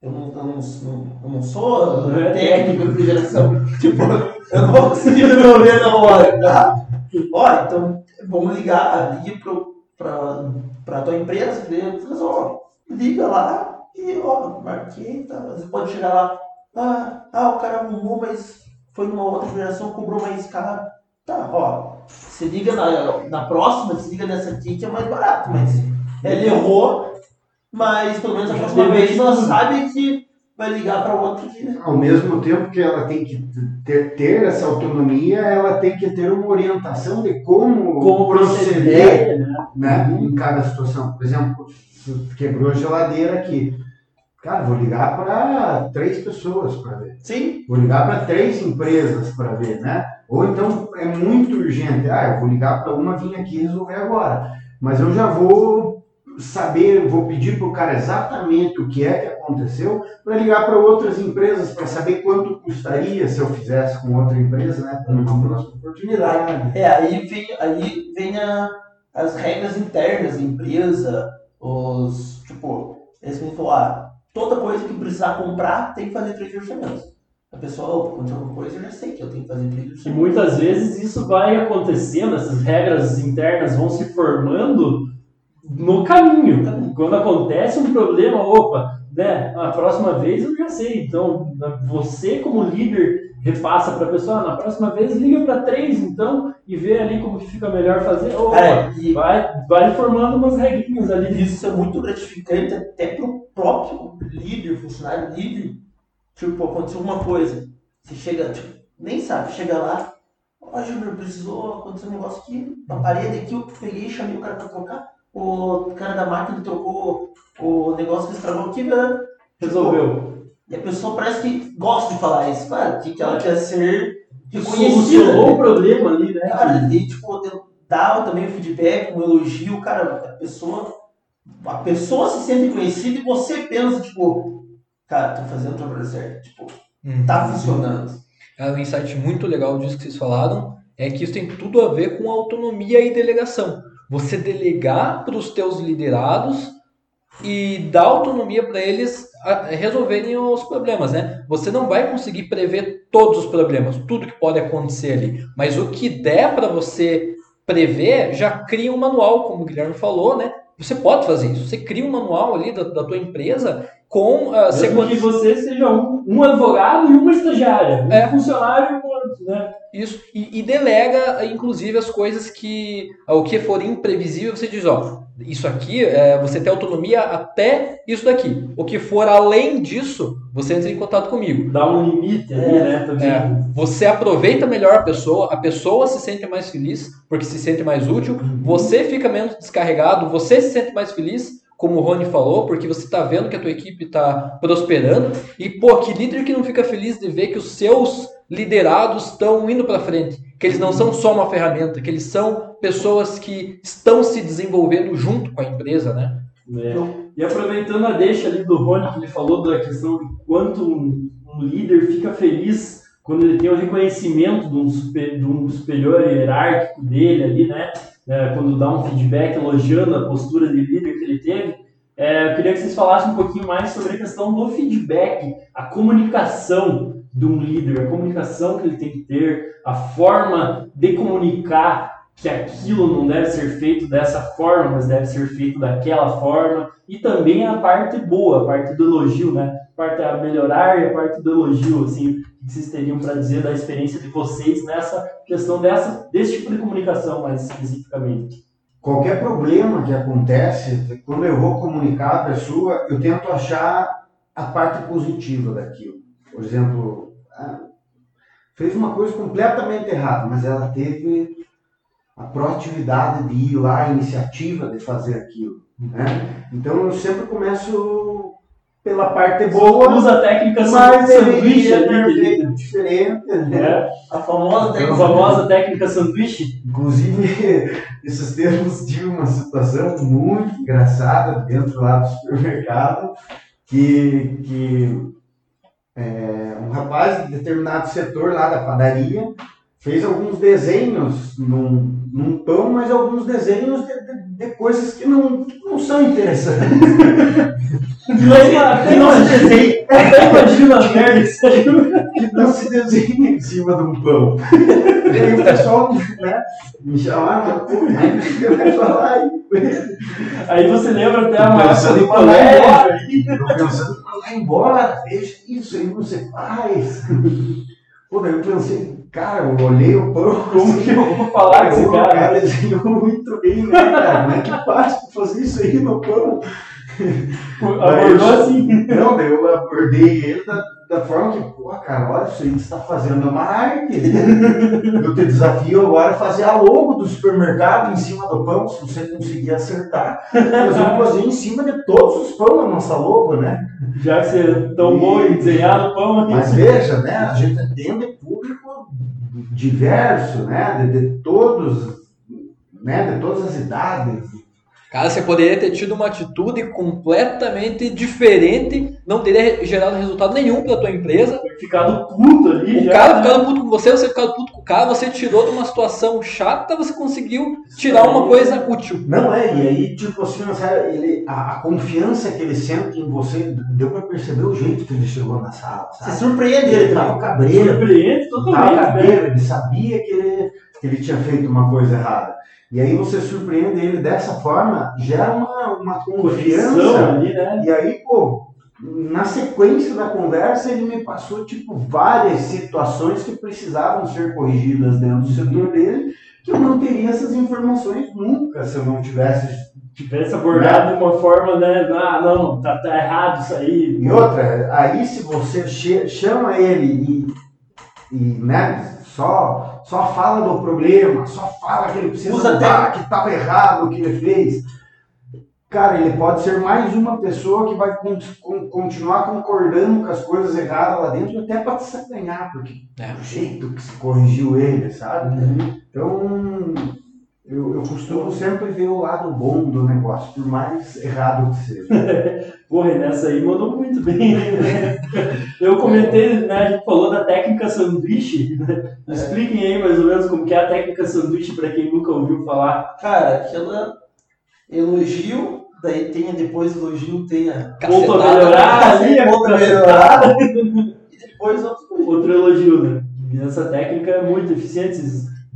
Speaker 5: Eu não, eu não, eu não sou
Speaker 1: é
Speaker 5: técnico de refrigeração. tipo, eu não vou conseguir resolver na hora, tá? Ó, então, vamos ligar, ligue pro, pra, pra tua empresa, daí faz, ó, liga lá e, ó, marquei, tá? Você pode chegar lá, ah, ah, o cara arrumou, mas foi numa outra geração, cobrou mais caro. Tá, ó, se liga na, na próxima, se liga nessa aqui que é mais barato, mas ele errou, mas pelo menos a próxima vez ela
Speaker 1: tudo.
Speaker 5: sabe que vai ligar para outro que.
Speaker 4: Ao mesmo tempo que ela tem que ter, ter essa autonomia, ela tem que ter uma orientação de como,
Speaker 1: Como
Speaker 4: proceder
Speaker 1: proceder, né?
Speaker 4: né, em cada situação. Por exemplo, quebrou a geladeira aqui. Cara, vou ligar para três pessoas para ver.
Speaker 5: Sim,
Speaker 4: Vou ligar para três empresas para ver, né? Ou então é muito urgente. Ah, eu vou ligar para uma vir aqui resolver agora. Mas eu já vou saber, vou pedir para o cara exatamente o que é que aconteceu para ligar para outras empresas para saber quanto custaria se eu fizesse com outra empresa, né? Para uma próxima oportunidade.
Speaker 5: é, aí vem, aí vem a, as regras internas da empresa, os. Tipo, eles vão falar, toda coisa que precisar comprar tem que fazer três orçamentos. A pessoa, aconteceu alguma coisa, eu já sei que eu tenho que fazer três
Speaker 1: E muitas vezes isso vai acontecendo, essas regras internas vão se formando no caminho. Quando acontece um problema, opa, né? A próxima vez eu já sei. Então, você como líder repassa para a pessoa, "Ah, na próxima vez liga para três, então, e vê ali como que fica melhor fazer. Opa,
Speaker 5: Cara, e
Speaker 1: vai, vai formando umas regrinhas ali.
Speaker 5: isso é muito gratificante até pro próprio líder, funcionário líder. Tipo, aconteceu uma coisa, você chega, tipo, nem sabe, chega lá, ó, Júnior, precisou acontecer um negócio aqui, na parede aqui, eu peguei, chamei o cara pra trocar, o cara da máquina trocou o negócio que estragou aqui, né?
Speaker 1: Resolveu.
Speaker 5: E a pessoa parece que gosta de falar isso, cara, que que ela quer ser reconhecida.
Speaker 1: Solucionou o problema ali, né?
Speaker 5: Cara, e tipo, eu dava também o feedback, um elogio, cara, a pessoa, a pessoa se sente conhecida e você pensa, tipo, cara, tô fazendo o trabalho certo, tipo,
Speaker 2: Uhum.
Speaker 5: tá funcionando.
Speaker 2: É um insight muito legal disso que vocês falaram, é que isso tem tudo a ver com autonomia e delegação. Você delegar para os teus liderados e dar autonomia para eles resolverem os problemas, né? Você não vai conseguir prever todos os problemas, tudo que pode acontecer ali, mas o que der para você prever, já cria um manual, como o Guilherme falou, né? Você pode fazer isso. Você cria um manual ali da, da tua empresa com uh,
Speaker 1: Mesmo que você seja um, um advogado e uma estagiária. Um
Speaker 2: É.
Speaker 1: funcionário né?
Speaker 2: Isso, e, e delega, inclusive, as coisas que. O que for imprevisível, você diz, ó, isso aqui, é, você tem autonomia até isso daqui. O que for além disso, você entra em contato comigo.
Speaker 1: Dá um limite ali,
Speaker 5: É.
Speaker 1: né? Também.
Speaker 2: É, você aproveita melhor a pessoa, a pessoa se sente mais feliz, porque se sente mais útil, você fica menos descarregado, você se sente mais feliz, como o Rony falou, porque você está vendo que a tua equipe está prosperando. E, pô, que líder que não fica feliz de ver que os seus liderados estão indo para frente, que eles não são só uma ferramenta, que eles são pessoas que estão se desenvolvendo junto com a empresa, né?
Speaker 1: É. E aproveitando a deixa ali do Rony, que ele falou da questão de quanto um, um líder fica feliz quando ele tem o reconhecimento de um, super- de um superior hierárquico dele ali, né? É, quando dá um feedback elogiando a postura de líder que ele teve. É, eu queria que vocês falassem um pouquinho mais sobre a questão do feedback, a comunicação de um líder, a comunicação que ele tem que ter, a forma de comunicar que aquilo não deve ser feito dessa forma, mas deve ser feito daquela forma, e também a parte boa, a parte do elogio, né? A parte a melhorar e a parte do elogio, assim, que vocês teriam para dizer da experiência de vocês nessa questão dessa, desse tipo de comunicação, mais especificamente?
Speaker 4: Qualquer problema que acontece, quando eu vou comunicar a pessoa, eu tento achar a parte positiva daquilo. Por exemplo, ah, fez uma coisa completamente errada, mas ela teve a proatividade de ir lá, a iniciativa de fazer aquilo. Né? Então eu sempre começo pela parte boa,
Speaker 1: Usa a técnica
Speaker 4: mas
Speaker 1: sanduíche
Speaker 4: é
Speaker 1: ali,
Speaker 4: diferente. Né?
Speaker 1: né?
Speaker 5: A famosa
Speaker 1: A
Speaker 5: técnica.
Speaker 1: famosa técnica sanduíche.
Speaker 4: Inclusive, esses tempos tive uma situação muito engraçada dentro lá do supermercado, que, que é, um rapaz de determinado setor lá da padaria fez alguns desenhos num, num pão, mas alguns desenhos de, de- de coisas que não, não são interessantes.
Speaker 1: Até imagina, até imagina a merda que
Speaker 4: que não se desenha em cima de um pão. E aí o pessoal né, me aí você vai falar aí.
Speaker 1: Você lembra até época
Speaker 4: Pensando
Speaker 1: do
Speaker 4: em mandar
Speaker 1: colégio.
Speaker 4: embora. Tô pensando em mandar embora, veja isso aí você faz. Pô, daí eu pensei, cara, eu olhei o pão,
Speaker 1: Como que eu vou falar com esse
Speaker 4: o
Speaker 1: cara?
Speaker 4: cara desenhou muito bem, né, cara? Como é que faz pra fazer isso aí no pão?
Speaker 1: Abordou assim.
Speaker 4: Não, daí eu abordei ele da, da forma que, pô, cara, olha, isso aí que você está fazendo é uma arte. Eu te desafio agora a fazer a logo do supermercado em cima do pão, se você conseguir acertar. Nós vamos fazer em cima de todos os pão a nossa logo, né?
Speaker 1: Já que você é tão bom em desenhar no pão.
Speaker 4: Mas veja, né, a gente atende público diverso, né, de, de todos, né, de todas as idades.
Speaker 2: Cara, você poderia ter tido uma atitude completamente diferente, não teria gerado resultado nenhum para tua empresa.
Speaker 1: Ficado puto ali
Speaker 2: O
Speaker 1: já.
Speaker 2: cara
Speaker 1: né?
Speaker 2: ficando puto com você, você ficando puto com o cara, você tirou de uma situação chata, você conseguiu tirar uma coisa útil.
Speaker 4: Não é, e aí, tipo assim, sabe, ele, a, a confiança que ele sente em você, deu pra perceber o jeito que ele chegou na sala,
Speaker 5: Você
Speaker 4: sabe?
Speaker 5: surpreende
Speaker 4: Ele
Speaker 5: ele
Speaker 4: tava
Speaker 5: também.
Speaker 4: cabreiro,
Speaker 1: Surpreende
Speaker 4: tava
Speaker 1: totalmente. né?
Speaker 4: cabreiro, ele sabia que ele, que ele tinha feito uma coisa errada. E aí você surpreende ele dessa forma, gera uma, uma confiança.
Speaker 1: ali, né?
Speaker 4: E aí, pô, na sequência da conversa, ele me passou, tipo, várias situações que precisavam ser corrigidas dentro do setor dele, que eu não teria essas informações nunca se eu não tivesse
Speaker 1: Tivesse abordado de uma forma, né? Ah, não, tá, tá errado isso aí.
Speaker 4: E outra, aí se você chama ele e, e né, só, só fala do problema, só fala que ele precisa
Speaker 5: Usa
Speaker 4: mudar, que estava errado o que ele fez, cara, ele pode ser mais uma pessoa que vai con- con- continuar concordando com as coisas erradas lá dentro, até para te sacanhar, porque
Speaker 2: É.
Speaker 4: o jeito que se corrigiu ele, sabe?
Speaker 1: Uhum.
Speaker 4: Então, eu, eu costumo sempre ver o lado bom do negócio, por mais errado que seja.
Speaker 1: Porra, nessa aí mandou muito bem, né? Eu comentei, né? A gente falou da técnica sanduíche. né? Expliquem aí mais ou menos como que é a técnica sanduíche para quem nunca ouviu falar.
Speaker 5: Cara, aquela elogio, daí tem a depois elogio, tem a
Speaker 1: Ponto melhorar ali, a
Speaker 5: Ponto
Speaker 1: cacetada.
Speaker 5: e depois outro elogio.
Speaker 1: Outro elogio, né? E essa técnica é muito eficiente.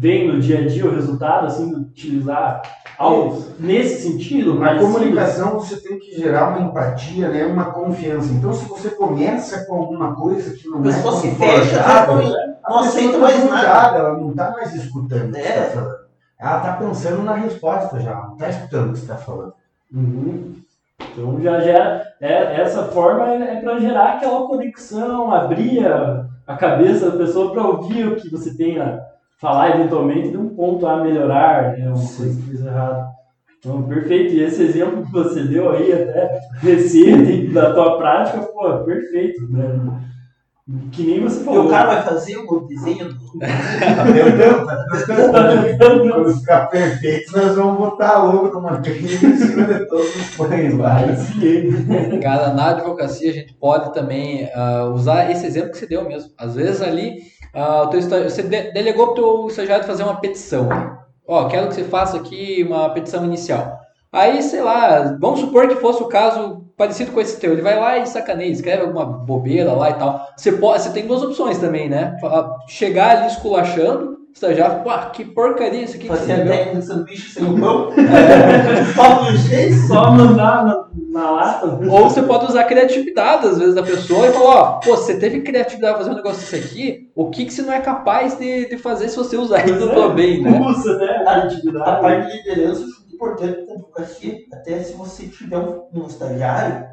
Speaker 1: Veem no dia a dia o resultado, assim, de utilizar algo nesse sentido.
Speaker 4: Na comunicação você tem que gerar uma empatia, né, uma confiança. Então se você começa com alguma coisa que não
Speaker 5: A
Speaker 4: é
Speaker 5: pessoa se fecha,
Speaker 4: confortável,
Speaker 5: não,
Speaker 4: a
Speaker 5: não
Speaker 4: pessoa
Speaker 5: aceita
Speaker 4: tá
Speaker 5: mais nada.
Speaker 4: Ela não está mais escutando o que você
Speaker 5: É.
Speaker 4: está falando. Ela está pensando na resposta já, não está escutando o que você está falando.
Speaker 1: Uhum. Então já gera. É, essa forma é para gerar aquela conexão, abrir a, a cabeça da pessoa para ouvir o que você tem a falar eventualmente de um ponto a melhorar, né? Uma coisa que fez errado. Então, perfeito. E esse exemplo que você deu aí, até recente, da tua prática, pô, perfeito. Né? Que nem você
Speaker 5: E
Speaker 1: falou.
Speaker 5: o cara vai fazer o desenho do.
Speaker 4: Tá tentando, tá tentando. Quando ficar perfeito, nós vamos botar logo numa trilha em cima de todos os pães lá.
Speaker 2: Cara, na advocacia a gente pode também ah, usar esse exemplo que você deu mesmo. Às vezes ali ah, você de- delegou para o teu estagiário fazer uma petição. Ó, quero que você faça aqui uma petição inicial. Aí, sei lá, vamos supor que fosse o caso parecido com esse teu. Ele vai lá e sacaneia, escreve alguma bobeira lá e tal. Você, pode, você tem duas opções também, né? Chegar ali esculachando, estagiário, pô, que porcaria isso aqui
Speaker 5: Fazia
Speaker 2: escreveu."
Speaker 5: técnica de sanduíche sem o pão. Só no jeito.
Speaker 1: Só mandar na, na lata.
Speaker 2: Ou você pode usar a criatividade, às vezes, da pessoa e falar, ó, pô, você teve criatividade pra fazer um negócio desse aqui, o que, que você não é capaz de, de fazer se você usar isso
Speaker 1: é.
Speaker 2: bem, né?
Speaker 1: Usa, né? A
Speaker 5: A
Speaker 1: atividade.
Speaker 5: parte de liderança é muito importante na advocacia. Até se você tiver um, um estagiário,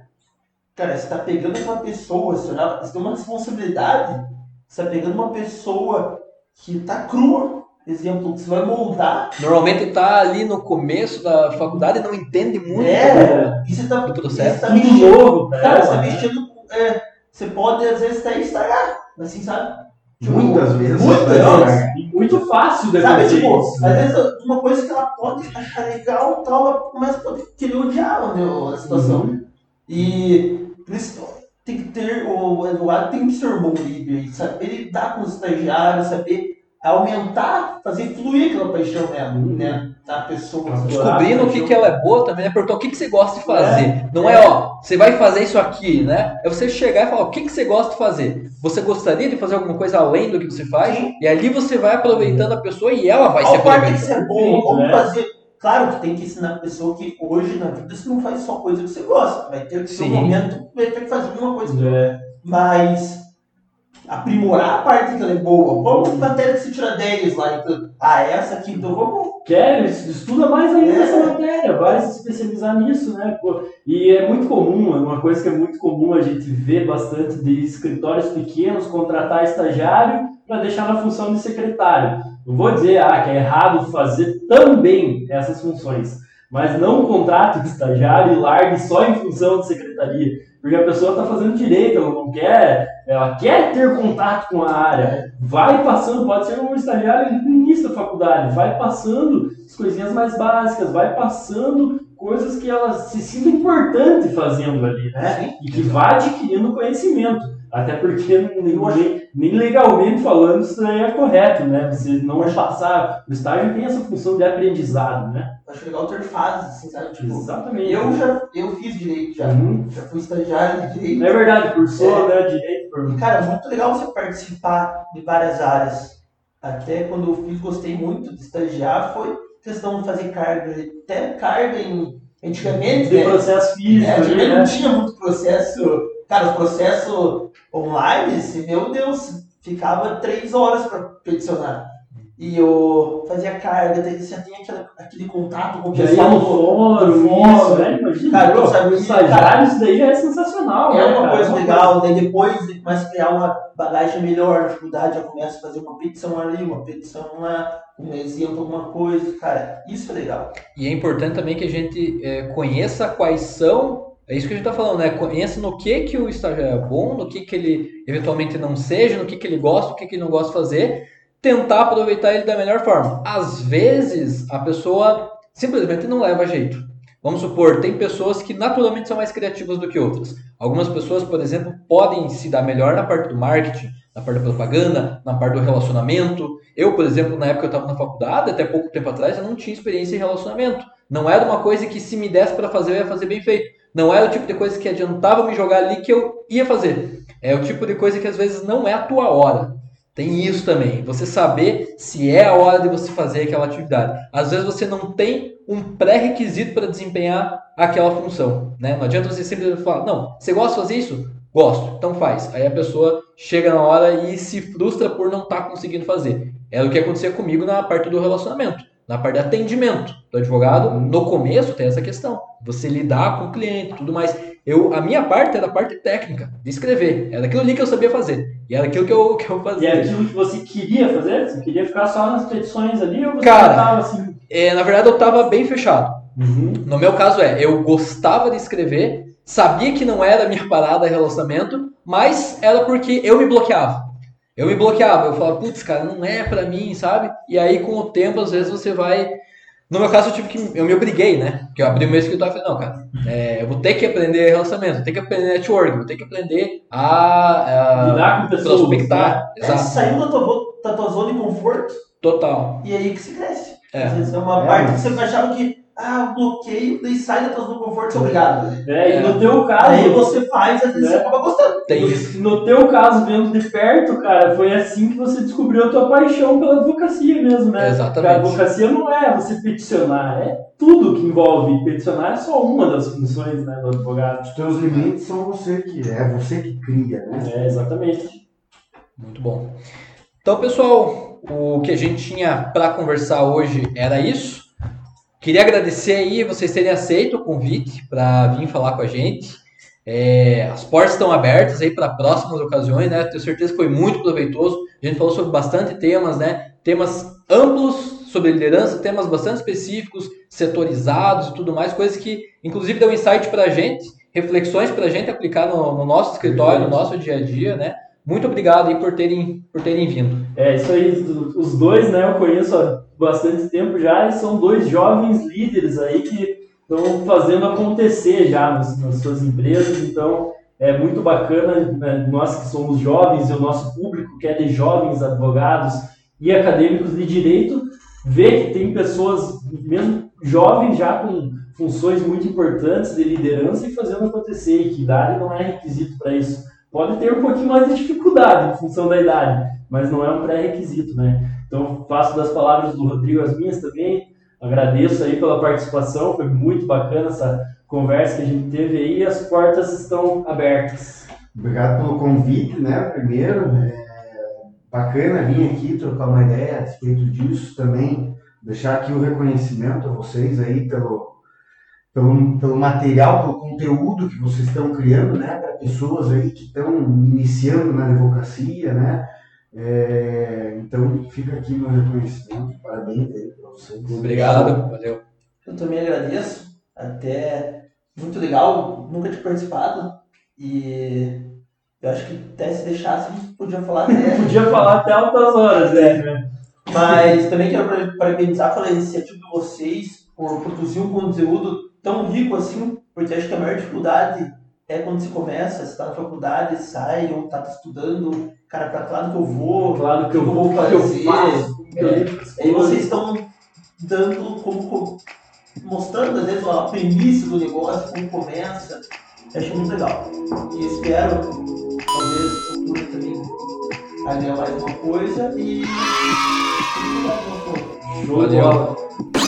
Speaker 5: cara, você está pegando aquela pessoa, você, você tem uma responsabilidade, você está pegando uma pessoa que está crua, exemplo, que você vai moldar,
Speaker 2: Normalmente tá ali no começo da faculdade e não entende muito
Speaker 5: É. e você está
Speaker 2: do processo.
Speaker 5: tá
Speaker 1: Tudo
Speaker 5: mexendo,
Speaker 1: novo,
Speaker 5: cara,
Speaker 1: ela,
Speaker 5: você está
Speaker 1: né?
Speaker 5: mexendo. É, você pode às vezes até estragar, assim, sabe? Tipo,
Speaker 4: Muitas vezes.
Speaker 5: Muitas vezes.
Speaker 1: Muito fácil de
Speaker 5: Sabe, tipo,
Speaker 1: isso,
Speaker 5: às
Speaker 1: né?
Speaker 5: vezes uma coisa que ela pode achar legal, tal, ela começa a poder querer odiar né, a situação.
Speaker 1: Uhum.
Speaker 5: E por isso tem que ter, o Eduardo tem que ser um bom líder, saber lidar com os estagiários, saber aumentar, fazer fluir aquela paixão nela,
Speaker 1: Uhum.
Speaker 5: né, na pessoa.
Speaker 2: Descobrindo o que, que ela é boa também, né? Perguntar o que, que você gosta de fazer. Não é, ó, você vai fazer isso aqui, né? É você chegar e falar, o que, que você gosta de fazer? Você gostaria de fazer alguma coisa além do que você faz?
Speaker 5: Sim.
Speaker 2: E ali você vai aproveitando a pessoa e ela vai se
Speaker 5: parte que ser bom, como
Speaker 1: né?
Speaker 5: fazer. Claro que tem que ensinar a pessoa que hoje na vida você não faz só coisa que você gosta, vai ter que ter um momento que vai ter que fazer alguma coisa
Speaker 1: É.
Speaker 5: mas aprimorar a parte que ela é boa. Vamos matéria que se tira 10 lá, então. Ah, essa aqui, então vamos.
Speaker 1: Quer, estuda mais ainda
Speaker 5: É.
Speaker 1: essa matéria, vai se especializar nisso, né? Pô, e é muito comum, é uma coisa que é muito comum a gente ver bastante de escritórios pequenos contratar estagiário para deixar na função de secretário. Não vou dizer ah, que é errado fazer também essas funções, mas não contrate o estagiário e largue só em função de secretaria. Porque a pessoa está fazendo direito, ela não quer, ela quer ter contato com a área. Vai passando, pode ser um estagiário no início da faculdade, vai passando as coisinhas mais básicas, vai passando coisas que ela se sinta importante fazendo ali, né? E que vá adquirindo conhecimento. Até porque nem, nem legalmente falando isso é correto, né? Você não passar. O estágio tem essa função de aprendizado, né?
Speaker 5: Acho legal ter fases, assim, sabe? Tipo,
Speaker 1: Exatamente.
Speaker 5: eu já eu fiz direito já.
Speaker 1: Uhum.
Speaker 5: Já fui estagiário de direito.
Speaker 1: É verdade, cursou, né? Direito por
Speaker 5: E, cara, é muito legal você participar de várias áreas. Até quando eu fiz, gostei muito de estagiar, foi questão de fazer carga, até carga em. Antigamente,
Speaker 1: de
Speaker 5: né?
Speaker 1: processo físico,
Speaker 5: É, antigamente
Speaker 1: né?
Speaker 5: não tinha muito processo. Cara, os processos online, assim, meu Deus, ficava três horas para peticionar. E eu fazia carga, daí você tem aquela, aquele contato com o pessoal
Speaker 1: no fórum,
Speaker 5: fórum.
Speaker 1: né? Imagina,
Speaker 5: Cara, tu sabe,
Speaker 1: estagiário, isso daí já é sensacional,
Speaker 5: É
Speaker 1: né,
Speaker 5: uma
Speaker 1: cara?
Speaker 5: coisa legal, daí depois ele começa a criar uma bagagem melhor faculdade, já começa a fazer uma petição ali, uma petição lá, um exemplo, alguma coisa, cara, isso é legal.
Speaker 2: E é importante também que a gente é, conheça quais são. É isso que a gente está falando, né? Conheça no que, que o estagiário é bom, no que, que ele eventualmente não seja, no que, que ele gosta, no que, que ele não gosta de fazer. Tentar aproveitar ele da melhor forma. Às vezes, a pessoa simplesmente não leva jeito. Vamos supor, tem pessoas que naturalmente são mais criativas do que outras. Algumas pessoas, por exemplo, podem se dar melhor na parte do marketing, na parte da propaganda, na parte do relacionamento. Eu, por exemplo, na época que eu estava na faculdade, até pouco tempo atrás, eu não tinha experiência em relacionamento. Não era uma coisa que se me desse para fazer, eu ia fazer bem feito. Não era o tipo de coisa que adiantava me jogar ali que eu ia fazer. É o tipo de coisa que às vezes não é a tua hora. Tem isso também. Você saber se é a hora de você fazer aquela atividade. Às vezes você não tem um pré-requisito para desempenhar aquela função. Né? Não adianta você simplesmente falar, não, você gosta de fazer isso? Gosto, então faz. Aí a pessoa chega na hora e se frustra por não estar conseguindo fazer. Era o que acontecia comigo na parte do relacionamento, na parte de atendimento do advogado. No começo tem essa questão, você lidar com o cliente, tudo mais. Eu, a minha parte era a parte técnica, de escrever. Era aquilo ali que eu sabia fazer. E era aquilo que eu, que eu
Speaker 1: E
Speaker 2: fazia.
Speaker 1: é aquilo que você queria fazer? Você queria ficar só nas petições ali ou você
Speaker 2: Cara,
Speaker 1: tava assim?
Speaker 2: É, na verdade, eu estava bem fechado.
Speaker 1: Uhum.
Speaker 2: No meu caso é, eu gostava de escrever, sabia que não era a minha parada relacionamento, mas era porque eu me bloqueava. Eu me bloqueava, eu falava, putz, cara, não é pra mim, sabe? E aí com o tempo, às vezes você vai No meu caso, eu tive que. Eu me obriguei, né? Porque eu abri o meu escritório e falei, não, cara, é, eu vou ter que aprender relacionamento, vou ter que aprender network, vou ter que aprender a. a
Speaker 1: Lidar com pessoas.
Speaker 2: prospectar.
Speaker 1: né?
Speaker 5: É, saiu da tua, da tua zona de conforto
Speaker 2: Total.
Speaker 5: e aí que se cresce.
Speaker 2: É.
Speaker 5: Às vezes é uma
Speaker 4: É,
Speaker 5: parte que você achava que, ah, bloqueio, daí sai da tua zona de conforto, obrigado.
Speaker 1: É, e no teu caso,
Speaker 5: Aí você faz, às vezes
Speaker 1: Né?
Speaker 5: você acaba gostando.
Speaker 2: Tem isso.
Speaker 1: no teu caso, vendo de perto, cara, foi assim que você descobriu a tua paixão pela advocacia mesmo, né?
Speaker 2: Exatamente.
Speaker 1: Porque a advocacia não é você peticionar, é tudo que envolve. Peticionar é só uma das funções né, do advogado.
Speaker 4: Os teus limites são você que é você que cria, né?
Speaker 1: É, exatamente.
Speaker 2: Muito bom. Então, pessoal, o que a gente tinha para conversar hoje era isso. Queria agradecer aí vocês terem aceito o convite para vir falar com a gente. É, as portas estão abertas aí para próximas ocasiões, né? Tenho certeza que foi muito proveitoso. A gente falou sobre bastante temas, né? Temas amplos sobre liderança, temas bastante específicos, setorizados e tudo mais, coisas que, inclusive, deu insight para a gente, reflexões para a gente aplicar no, no nosso escritório, no nosso dia a dia, né? Muito obrigado aí por terem, por terem vindo.
Speaker 1: É isso aí, os dois, né, eu conheço há bastante tempo já e são dois jovens líderes aí que estão fazendo acontecer já nas, nas suas empresas, então é muito bacana, né, nós que somos jovens e o nosso público que é de jovens advogados e acadêmicos de direito, ver que tem pessoas, mesmo jovens já com funções muito importantes de liderança e fazendo acontecer, e que idade não é requisito para isso. Pode ter um pouquinho mais de dificuldade em função da idade, mas não é um pré-requisito, né? Então, faço das palavras do Rodrigo as minhas também. Agradeço aí pela participação, foi muito bacana essa conversa que a gente teve aí as portas estão abertas.
Speaker 4: Obrigado pelo convite, né? Primeiro, é bacana vir aqui trocar uma ideia a respeito disso também, deixar aqui o reconhecimento a vocês aí pelo, pelo, pelo material, pelo conteúdo que vocês estão criando, né? Para pessoas aí que estão iniciando na advocacia, né? É, então fica aqui meu reconhecimento, parabéns aí para vocês.
Speaker 2: Obrigado, valeu.
Speaker 5: Eu também agradeço. Até muito legal, nunca tinha participado. E eu acho que até se deixasse, a gente podia falar até.
Speaker 1: Podia falar até altas horas, né?
Speaker 5: Mas também quero para- parabenizar pela iniciativa de vocês por produzir um conteúdo tão rico assim, porque acho que a maior dificuldade é quando se começa, você está na faculdade, sai, ou está estudando, cara, para que lado que eu vou,
Speaker 1: Claro que eu vou,
Speaker 5: que
Speaker 1: eu
Speaker 5: fazer.
Speaker 1: faço.
Speaker 5: É. Aí vocês estão dando como co- mostrando às vezes a premissa do negócio, como começa. Eu achei muito legal. E espero, talvez, no futuro também agregar mais uma coisa e.
Speaker 1: Show de bola.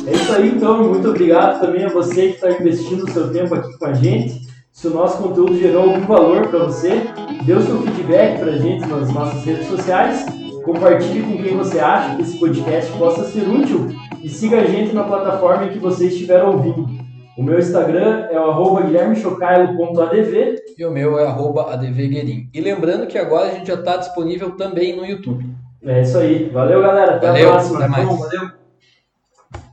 Speaker 1: É isso aí, então. Muito obrigado também a você que está investindo o seu tempo aqui com a gente. Se o nosso conteúdo gerou algum valor para você, dê o seu feedback para a gente nas nossas redes sociais. Compartilhe com quem você acha que esse podcast possa ser útil e siga a gente na plataforma em que você estiver ouvindo. O meu Instagram é o arroba guilhermechocailo.adv.
Speaker 2: E o meu é arroba advguerim. E lembrando que agora a gente já está disponível também no YouTube.
Speaker 1: É isso aí. Valeu, galera. Até
Speaker 2: Valeu,
Speaker 1: a próxima.
Speaker 2: até mais.
Speaker 5: Bom, valeu.